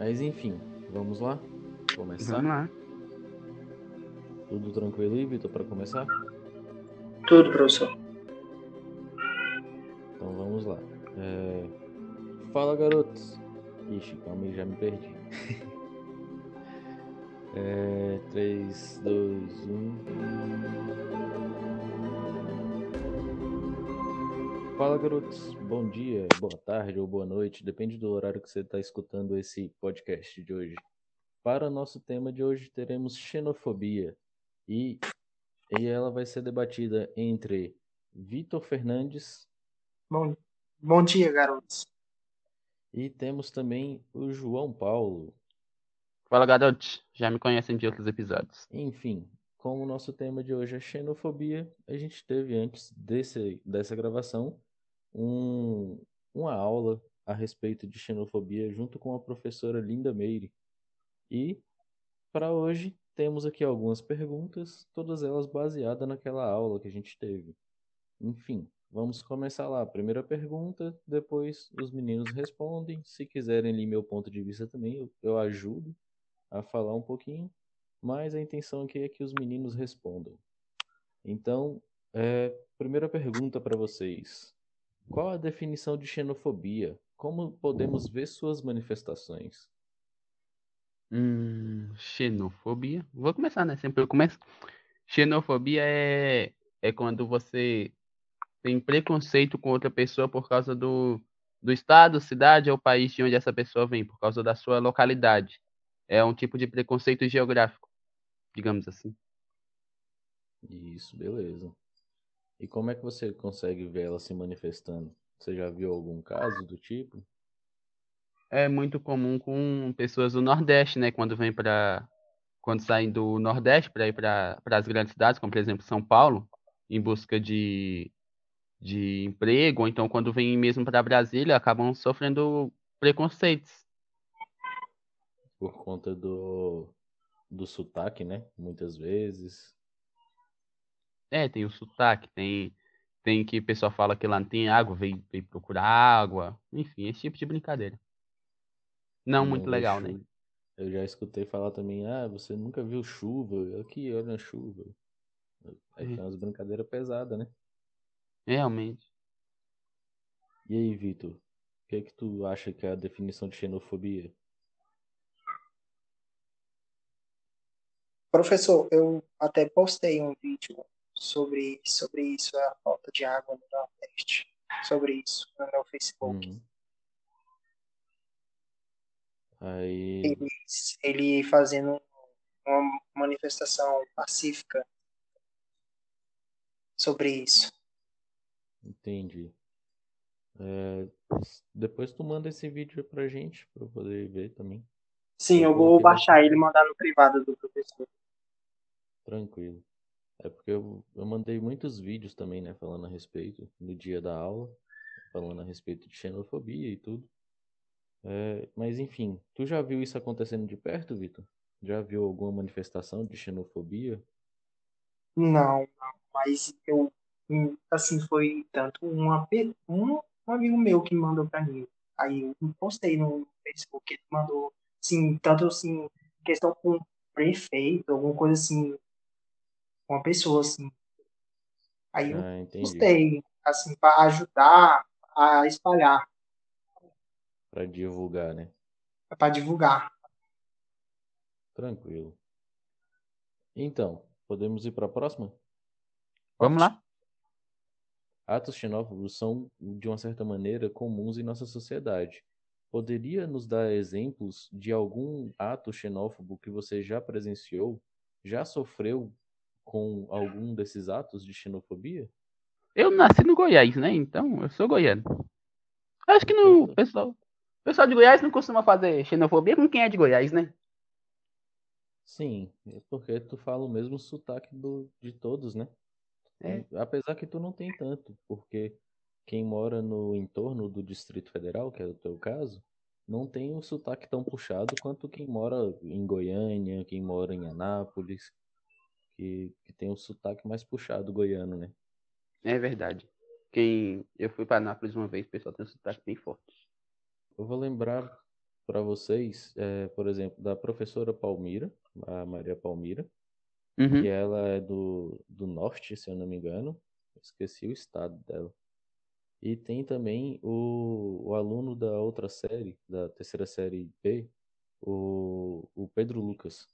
Mas enfim, vamos lá? Começar? Vamos lá. Tudo tranquilo aí, Vitor, para começar? Tudo, professor. Então vamos lá. É... Fala, garotos. Ixi, calma aí, já me perdi. é... 3, 2, 1. Fala, garotos. Bom dia, boa tarde ou boa noite, depende do horário que você está escutando esse podcast de hoje. Para nosso tema de hoje, teremos xenofobia e, e ela vai ser debatida entre Vitor Fernandes Bom, bom dia, garotos. e temos também o João Paulo. Fala, garotos. Já me conhecem de outros episódios. Enfim, como o nosso tema de hoje é xenofobia, a gente teve antes desse, dessa gravação um, uma aula a respeito de xenofobia junto com a professora Linda Meire. E para hoje temos aqui algumas perguntas, todas elas baseadas naquela aula que a gente teve. Enfim, vamos começar lá. Primeira pergunta, depois os meninos respondem. Se quiserem ler meu ponto de vista também, eu, eu ajudo a falar um pouquinho, mas a intenção aqui é que os meninos respondam. Então, é, primeira pergunta para vocês. Qual a definição de xenofobia? Como podemos ver suas manifestações? Hum, xenofobia. Vou começar, né? Sempre eu começo. Xenofobia é, é quando você tem preconceito com outra pessoa por causa do, do estado, cidade ou país de onde essa pessoa vem, por causa da sua localidade. É um tipo de preconceito geográfico, digamos assim. Isso, beleza. E como é que você consegue ver ela se manifestando? Você já viu algum caso do tipo? É muito comum com pessoas do Nordeste, né? Quando vem para quando saem do Nordeste para ir para as grandes cidades, como por exemplo São Paulo, em busca de, de emprego, ou então quando vêm mesmo para Brasília, acabam sofrendo preconceitos. Por conta do, do sotaque, né? Muitas vezes. É, tem o sotaque, tem, tem que o pessoal fala que lá não tem água, vem, vem procurar água, enfim, esse tipo de brincadeira. Não muito legal, né? Eu já escutei falar também, ah, você nunca viu chuva? Aqui, olha a chuva. Aí Uhum. tem umas brincadeiras pesadas, né? Realmente. E aí, Vitor? O que é que tu acha que é a definição de xenofobia? Professor, eu até postei um vídeo sobre, sobre isso, a falta de água no Nordeste. Sobre isso no meu Facebook. Uhum. Aí, Ele, ele fazendo uma manifestação pacífica sobre isso. entendi. É, depois tu manda esse vídeo pra gente, pra eu poder ver também. Sim, Eu eu vou baixar ele e mandar no privado do professor. Tranquilo. É porque eu, eu mandei muitos vídeos também, né, falando a respeito no dia da aula, falando a respeito de xenofobia e tudo. É, mas enfim, tu já viu isso acontecendo de perto, Vitor? Já viu alguma manifestação de xenofobia? Não, mas eu, assim, foi tanto uma, um, um amigo meu que mandou pra mim. Aí eu postei no Facebook, ele mandou, assim, tanto assim, questão com prefeito, alguma coisa assim, uma pessoa assim. Aí eu Ah, entendi. postei, assim, para ajudar a espalhar, Pra divulgar, né? para divulgar. Tranquilo. Então, podemos ir para a próxima? Vamos lá? Atos xenófobos são, de uma certa maneira, comuns em nossa sociedade. Poderia nos dar exemplos de algum ato xenófobo que você já presenciou, já sofreu com algum desses atos de xenofobia? Eu nasci no Goiás, né? Então, eu sou goiano. Acho que no pessoal, pessoal de Goiás não costuma fazer xenofobia com quem é de Goiás, né? Sim, é porque tu fala o mesmo sotaque do, de todos, né? É. Apesar que tu não tem tanto, porque quem mora no entorno do Distrito Federal, que é o teu caso, não tem um sotaque tão puxado quanto quem mora em Goiânia, quem mora em Anápolis, que, que tem um sotaque mais puxado goiano, né? É verdade. Quem eu fui para Nápoles uma vez, o pessoal tem um sotaque bem forte. Eu vou lembrar para vocês, é, por exemplo, da professora Palmira, a Maria Palmira, Uhum. que ela é do, do norte, se eu não me engano. Esqueci o estado dela. E tem também o, o aluno da outra série, da terceira série B, o, o Pedro Lucas.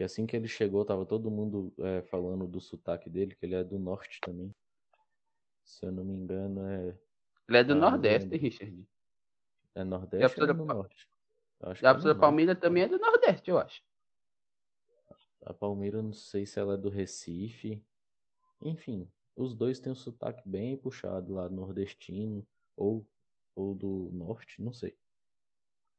Que assim que ele chegou, tava todo mundo é, falando do sotaque dele, que ele é do norte também. Se eu não me engano, é, Ele é do Ah, Nordeste. Richard. é E a nordeste é norte? Acho a é professora norte. Palmeira também é do Nordeste, eu acho. A Palmeira, não sei se ela é do Recife. Enfim, os dois têm um sotaque bem puxado lá, nordestino ou, ou do norte, não sei.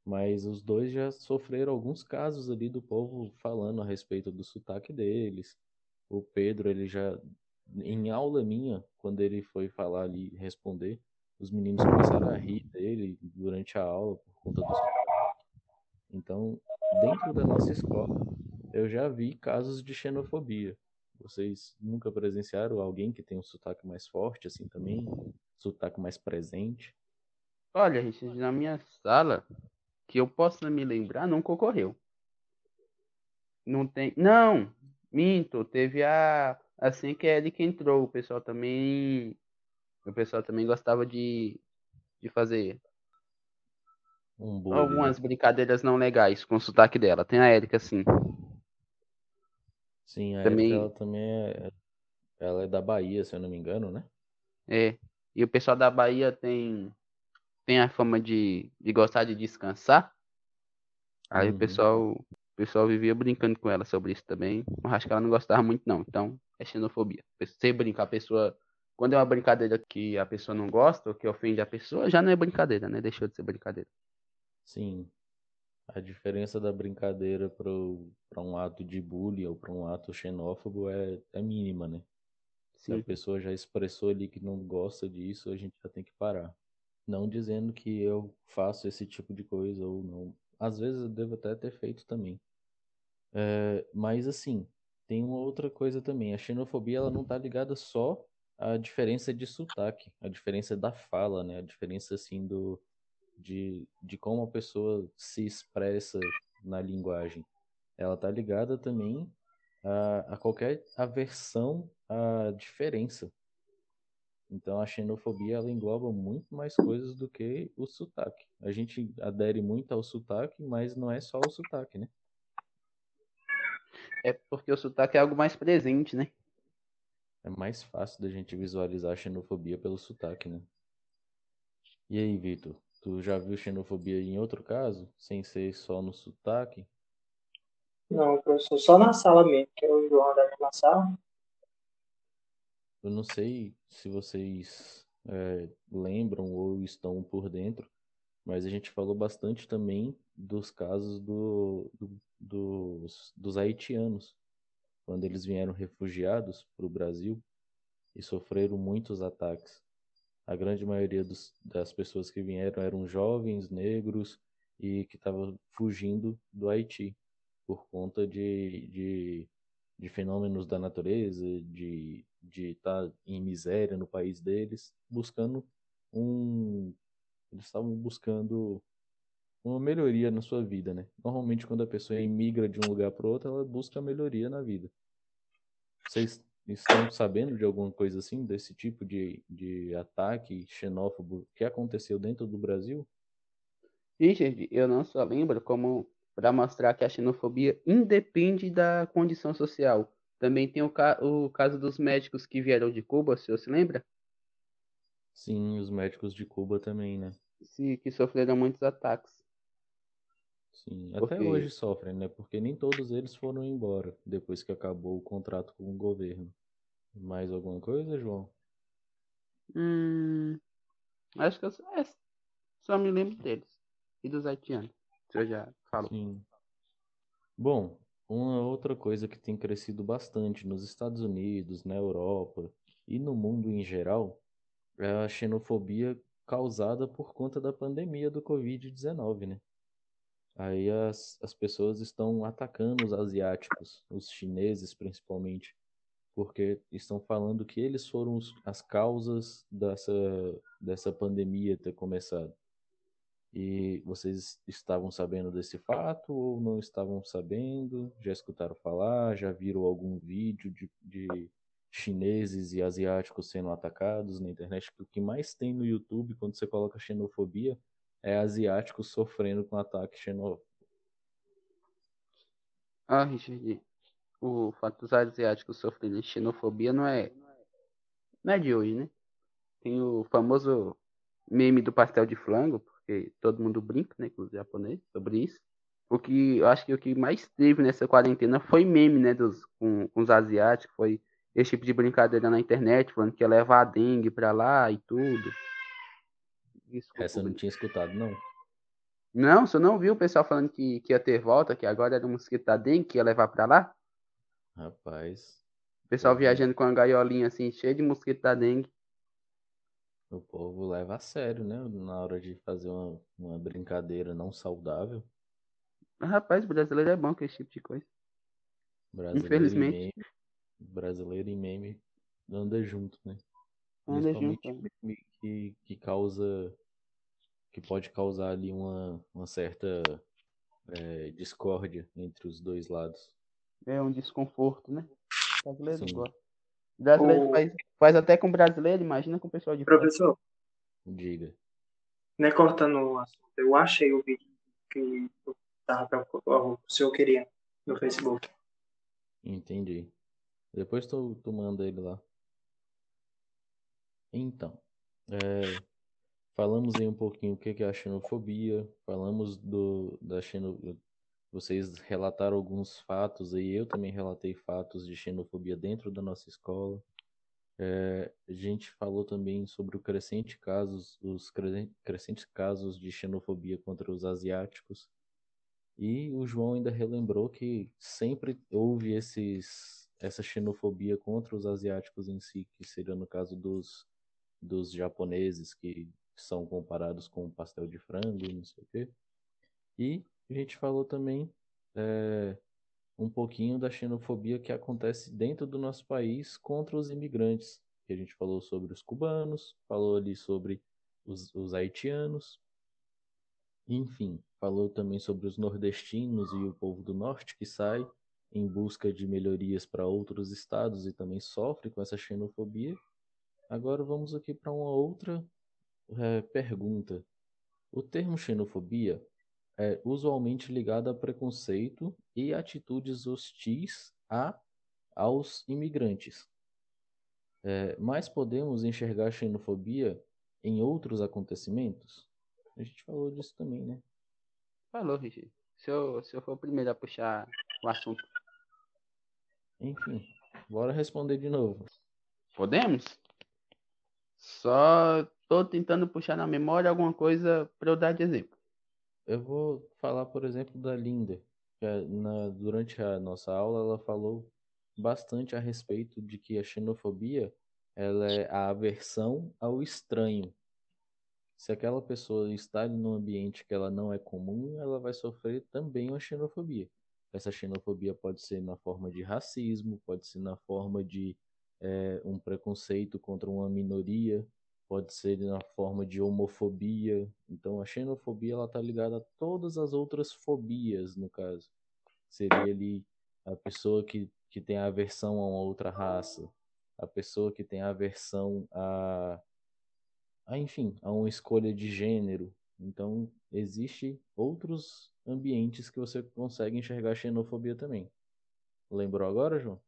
Mas os dois já sofreram alguns casos ali do povo falando a respeito do sotaque deles. O Pedro, ele já, em aula minha, quando ele foi falar ali, responder, os meninos começaram a rir dele durante a aula por conta do sotaque. Então, dentro da nossa escola, eu já vi casos de xenofobia. Vocês nunca presenciaram alguém que tem um sotaque mais forte assim também? Sotaque mais presente? Olha, Richard, na minha sala, que eu possa me lembrar, nunca ocorreu. Não tem. Não! Minto, teve a. Assim que a Erika entrou, o pessoal também. O pessoal também gostava de, de fazer Um algumas né? brincadeiras não legais com o sotaque dela. Tem a Erika, sim. Sim, a Também- Erika, ela também é... Ela é da Bahia, se eu não me engano, né? É. E o pessoal da Bahia tem, tem a fama de, de gostar de descansar. Aí Uhum. o pessoal, o pessoal vivia brincando com ela sobre isso também. Mas acho que ela não gostava muito, não. Então, é xenofobia. Você brincar a pessoa. Quando é uma brincadeira que a pessoa não gosta ou que ofende a pessoa, já não é brincadeira, né? Deixou de ser brincadeira. Sim. A diferença da brincadeira para um ato de bullying ou para um ato xenófobo é, é mínima, né? Se a Sim. pessoa já expressou ali que não gosta disso, a gente já tem que parar. Não dizendo que eu faço esse tipo de coisa ou não. Às vezes eu devo até ter feito também. É, mas assim, tem uma outra coisa também. A xenofobia ela não tá ligada só à diferença de sotaque, a diferença da fala, né? A diferença assim do de, de como a pessoa se expressa na linguagem. Ela tá ligada também a, a qualquer aversão à diferença. Então a xenofobia ela engloba muito mais coisas do que o sotaque. A gente adere muito ao sotaque, mas não é só o sotaque, né? É porque o sotaque é algo mais presente, né? É mais fácil da gente visualizar a xenofobia pelo sotaque, né? E aí, Vitor, tu já viu xenofobia em outro caso, sem ser só no sotaque? Não, professor, só na sala mesmo, que é o João da mesma sala. Eu não sei se vocês é, lembram ou estão por dentro, mas a gente falou bastante também dos casos do, do- dos, dos haitianos, quando eles vieram refugiados para o Brasil e sofreram muitos ataques. A grande maioria dos- das pessoas que vieram eram jovens, negros e que estavam fugindo do Haiti por conta de, de, de fenômenos da natureza, de de estar em miséria no país deles, buscando um. Eles estavam buscando uma melhoria na sua vida, né? Normalmente, quando a pessoa imigra de um lugar para outro, ela busca melhoria na vida. Vocês estão sabendo de alguma coisa assim, desse tipo de, de ataque xenófobo que aconteceu dentro do Brasil? Richard, eu não só lembro como para mostrar que a xenofobia independe da condição social. Também tem o, ca- o caso dos médicos que vieram de Cuba, se você se lembra? Sim, os médicos de Cuba também, né? Se, que sofreram muitos ataques. Sim, até Porque- hoje sofrem, né? Porque nem todos eles foram embora depois que acabou o contrato com o governo. Mais alguma coisa, João? Hum, acho que eu só, é, só me lembro deles. E dos haitianos, eu já falo. Sim. Bom, uma outra coisa que tem crescido bastante nos Estados Unidos, na Europa e no mundo em geral é a xenofobia causada por conta da pandemia do Covid-19, né? Aí as, as pessoas estão atacando os asiáticos, os chineses principalmente, porque estão falando que eles foram os- as causas dessa, dessa pandemia ter começado. E vocês estavam sabendo desse fato ou não estavam sabendo? Já escutaram falar? Já viram algum vídeo de, de chineses e asiáticos sendo atacados na internet? O que mais tem no YouTube quando você coloca xenofobia é asiáticos sofrendo com ataque xenófobo. Ah, Richard, o fato dos asiáticos sofrerem xenofobia não é, não é de hoje, né? Tem o famoso meme do pastel de flango, porque todo mundo brinca, né, com os japoneses, sobre isso. O que eu acho que o que mais teve nessa quarentena foi meme, né, dos, com, com os asiáticos, foi esse tipo de brincadeira na internet, falando que ia levar a dengue pra lá e tudo. Desculpa, Essa eu não tinha escutado, não. Não, você não viu o pessoal falando que, que ia ter volta, que agora era um mosquito da dengue que ia levar pra lá? Rapaz. O pessoal viajando com uma gaiolinha assim, cheia de mosquito da dengue. O povo leva a sério, né? Na hora de fazer uma, uma brincadeira não saudável. Rapaz, brasileiro é bom com esse tipo de coisa. Brasileiro Infelizmente. E meme, brasileiro e meme anda junto, né? Anda junto. Meme que, que causa. que pode causar ali uma, uma certa é, discórdia entre os dois lados. É um desconforto, né? Brasileiro Sim. gosta. Brasileiro o... faz, faz até com brasileiro, imagina com o pessoal de Professor. Fora. Diga. Né, cortando o assunto, eu achei o vídeo que eu tava, o senhor queria no Facebook. Entendi. Depois tu, tu manda ele lá. Então, é, falamos aí um pouquinho o que é a xenofobia, falamos do, da xenofobia. Vocês relataram alguns fatos aí, eu também relatei fatos de xenofobia dentro da nossa escola. É, a gente falou também sobre o crescente casos, os crescentes casos de xenofobia contra os asiáticos. E o João ainda relembrou que sempre houve esses, essa xenofobia contra os asiáticos em si, que seria no caso dos, dos japoneses, que são comparados com pastel de frango não sei o quê. E a gente falou também é, um pouquinho da xenofobia que acontece dentro do nosso país contra os imigrantes. Que a gente falou sobre os cubanos, falou ali sobre os, os haitianos, enfim, falou também sobre os nordestinos e o povo do norte que sai em busca de melhorias para outros estados e também sofre com essa xenofobia. Agora vamos aqui para uma outra é, pergunta. O termo xenofobia é usualmente ligado a preconceito e atitudes hostis a, aos imigrantes. É, mas podemos enxergar a xenofobia em outros acontecimentos? A gente falou disso também, né? Falou, Richard. Se eu, se eu for o primeiro a puxar o assunto. Enfim, bora responder de novo. Podemos? Só tô tentando puxar na memória alguma coisa para eu dar de exemplo. Eu vou falar, por exemplo, da Linda. É na, durante a nossa aula, ela falou bastante a respeito de que a xenofobia ela é a aversão ao estranho. Se aquela pessoa está em um ambiente que ela não é comum, ela vai sofrer também uma xenofobia. Essa xenofobia pode ser na forma de racismo, pode ser na forma de é, um preconceito contra uma minoria, pode ser na forma de homofobia. Então a xenofobia ela está ligada a todas as outras fobias, no caso. Seria ali a pessoa que, que tem aversão a uma outra raça, a pessoa que tem aversão a, a enfim, a uma escolha de gênero. Então existe outros ambientes que você consegue enxergar xenofobia também. Lembrou agora, João?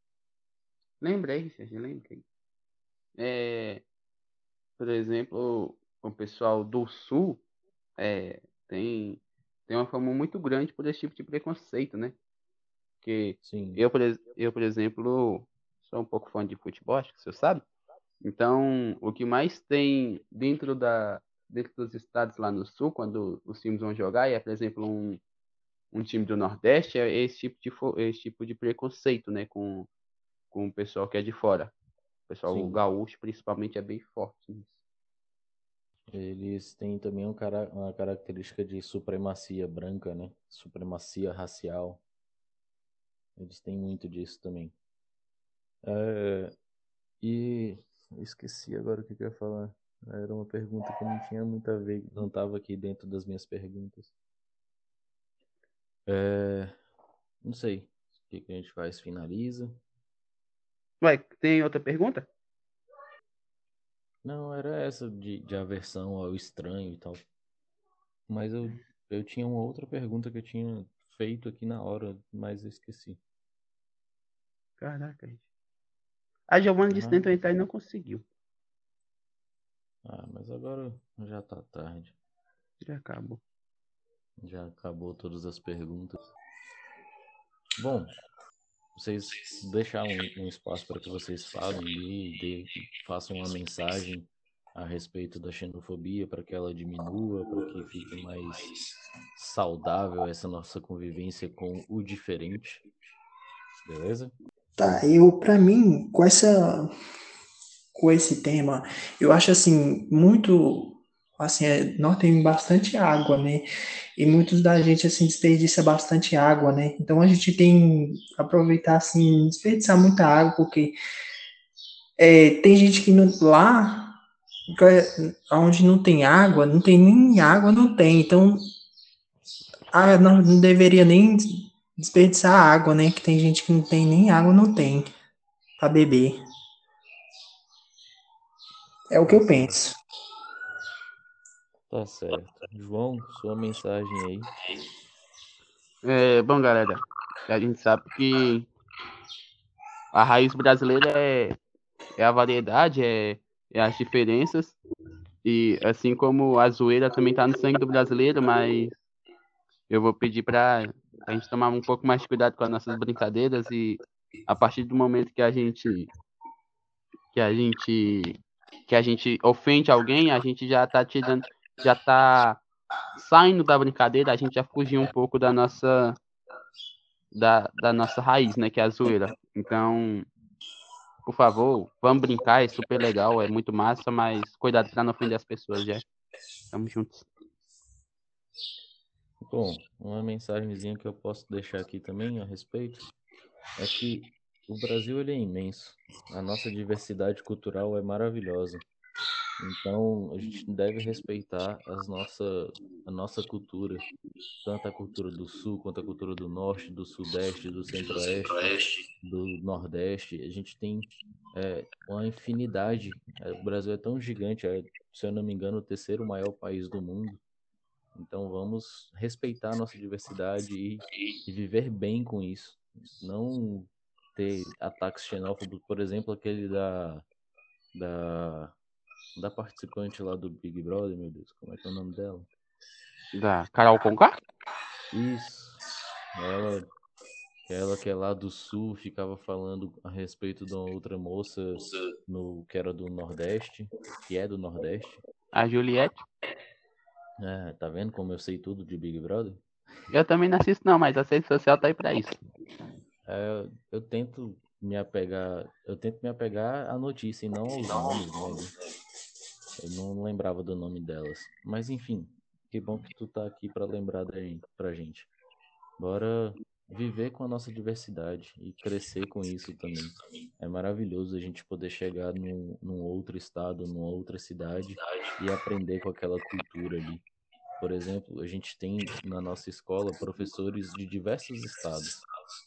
Lembrei, Sérgio, lembrei. É, por exemplo, o pessoal do Sul é, tem, tem uma fama muito grande por esse tipo de preconceito, né? Porque Sim. Eu, por, eu, por exemplo, sou um pouco fã de futebol, acho que você sabe. Então, o que mais tem dentro, da, dentro dos estados lá no Sul, quando os times vão jogar, é, por exemplo, um, um time do Nordeste, é esse tipo de, esse tipo de preconceito, né? Com, com o pessoal que é de fora. O pessoal Sim. gaúcho, principalmente, é bem forte nisso. Eles têm também um cara, uma característica de supremacia branca, né? Supremacia racial. Eles têm muito disso também. É, e esqueci agora o que, que eu ia falar. Era uma pergunta que não tinha muito a ver, não estava aqui dentro das minhas perguntas. É, não sei. O que, que a gente faz? Finaliza? Ué, tem outra pergunta? Não, era essa de, de aversão ao estranho e tal. Mas eu, eu tinha uma outra pergunta que eu tinha feito aqui na hora, mas eu esqueci. Caraca, gente. A Giovanna disse tentou entrar e não conseguiu. Ah, mas agora já tá tarde. Já acabou. Já acabou todas as perguntas. Bom, vocês deixar um, um espaço para que vocês falem e dê- façam uma mensagem a respeito da xenofobia para que ela diminua, para que fique mais saudável essa nossa convivência com o diferente. Beleza? Tá, eu, pra mim, com essa, com esse tema, eu acho assim, muito, assim, é, nós temos bastante água, né? E muitos da gente, assim, desperdiça bastante água, né? Então a gente tem aproveitar, assim, desperdiçar muita água, porque é, tem gente que não, lá, onde não tem água, não tem nem água, não tem. Então, ah, não, não deveria nem desperdiçar água, né? Que tem gente que não tem nem água, não tem para beber. É o que eu penso. Tá certo. João, sua mensagem aí. É, bom, galera, a gente sabe que a raiz brasileira é, é a variedade, é, é as diferenças. E assim como a zoeira também tá no sangue do brasileiro, mas eu vou pedir para a gente tomar um pouco mais de cuidado com as nossas brincadeiras e a partir do momento que a gente que a gente que a gente ofende alguém, a gente já tá tirando, já tá saindo da brincadeira, a gente já fugiu um pouco da nossa da, da nossa raiz, né, que é a zoeira. Então, por favor, vamos brincar, é super legal, é muito massa, mas cuidado para não ofender as pessoas, já. Tamo juntos. Bom, uma mensagenzinha que eu posso deixar aqui também a respeito é que o Brasil ele é imenso. A nossa diversidade cultural é maravilhosa. Então, a gente deve respeitar as nossa, a nossa cultura, tanto a cultura do Sul quanto a cultura do Norte, do Sudeste, do Centro-Oeste, do Nordeste. A gente tem é, uma infinidade. É, O Brasil é tão gigante, é, se eu não me engano, o terceiro maior país do mundo. Então vamos respeitar a nossa diversidade e, e viver bem com isso. Não ter ataques xenófobos, por exemplo, aquele da, da, da participante lá do Big Brother, meu Deus, como é que é o nome dela? Da Carol Conká? Isso. Ela, ela que é lá do sul, ficava falando a respeito de uma outra moça no, que era do Nordeste, que é do Nordeste. A Juliette? É, tá vendo como eu sei tudo de Big Brother? Eu também não assisto não, mas a rede social tá aí pra isso. É, eu tento me apegar, eu tento me apegar à notícia e não aos nomes, né? Eu não lembrava do nome delas. Mas enfim, que bom que tu tá aqui pra lembrar daí pra gente. Bora viver com a nossa diversidade e crescer com isso também. É maravilhoso a gente poder chegar num, num outro estado, numa outra cidade e aprender com aquela cultura ali. Por exemplo, a gente tem na nossa escola professores de diversos estados.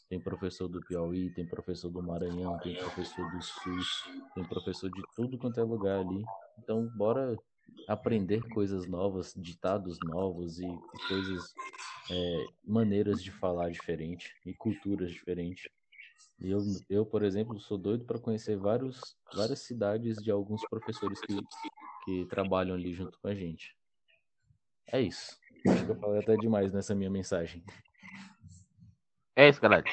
Tem professor do Piauí, tem professor do Maranhão, tem professor do Sul, tem professor de tudo quanto é lugar ali. Então, bora aprender coisas novas, ditados novos e coisas, é, maneiras de falar diferente e culturas diferentes. Eu, eu, por exemplo, sou doido para conhecer vários, várias cidades de alguns professores que, que trabalham ali junto com a gente. É isso. Acho que eu falei até demais nessa minha mensagem. É isso, galera.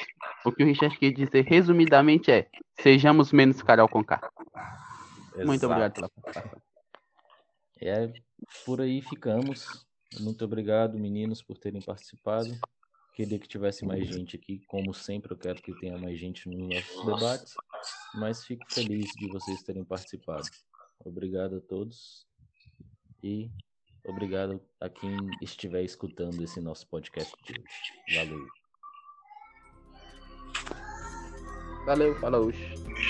O que o Richard quis dizer resumidamente é: sejamos menos Carol Conká. Muito obrigado Exato. pela participação. É, por aí ficamos. Muito obrigado, meninos, por terem participado. Queria que tivesse mais gente aqui. Como sempre, eu quero que tenha mais gente nos nossos debates. Mas fico feliz de vocês terem participado. Obrigado a todos. E obrigado a quem estiver escutando esse nosso podcast de hoje. Valeu. Valeu, falou.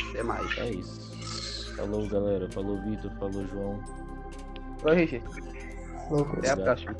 Até mais. É isso. Falou, galera. Falou, Vitor. Falou, João. Oi, Richard. Louco. Até a próxima.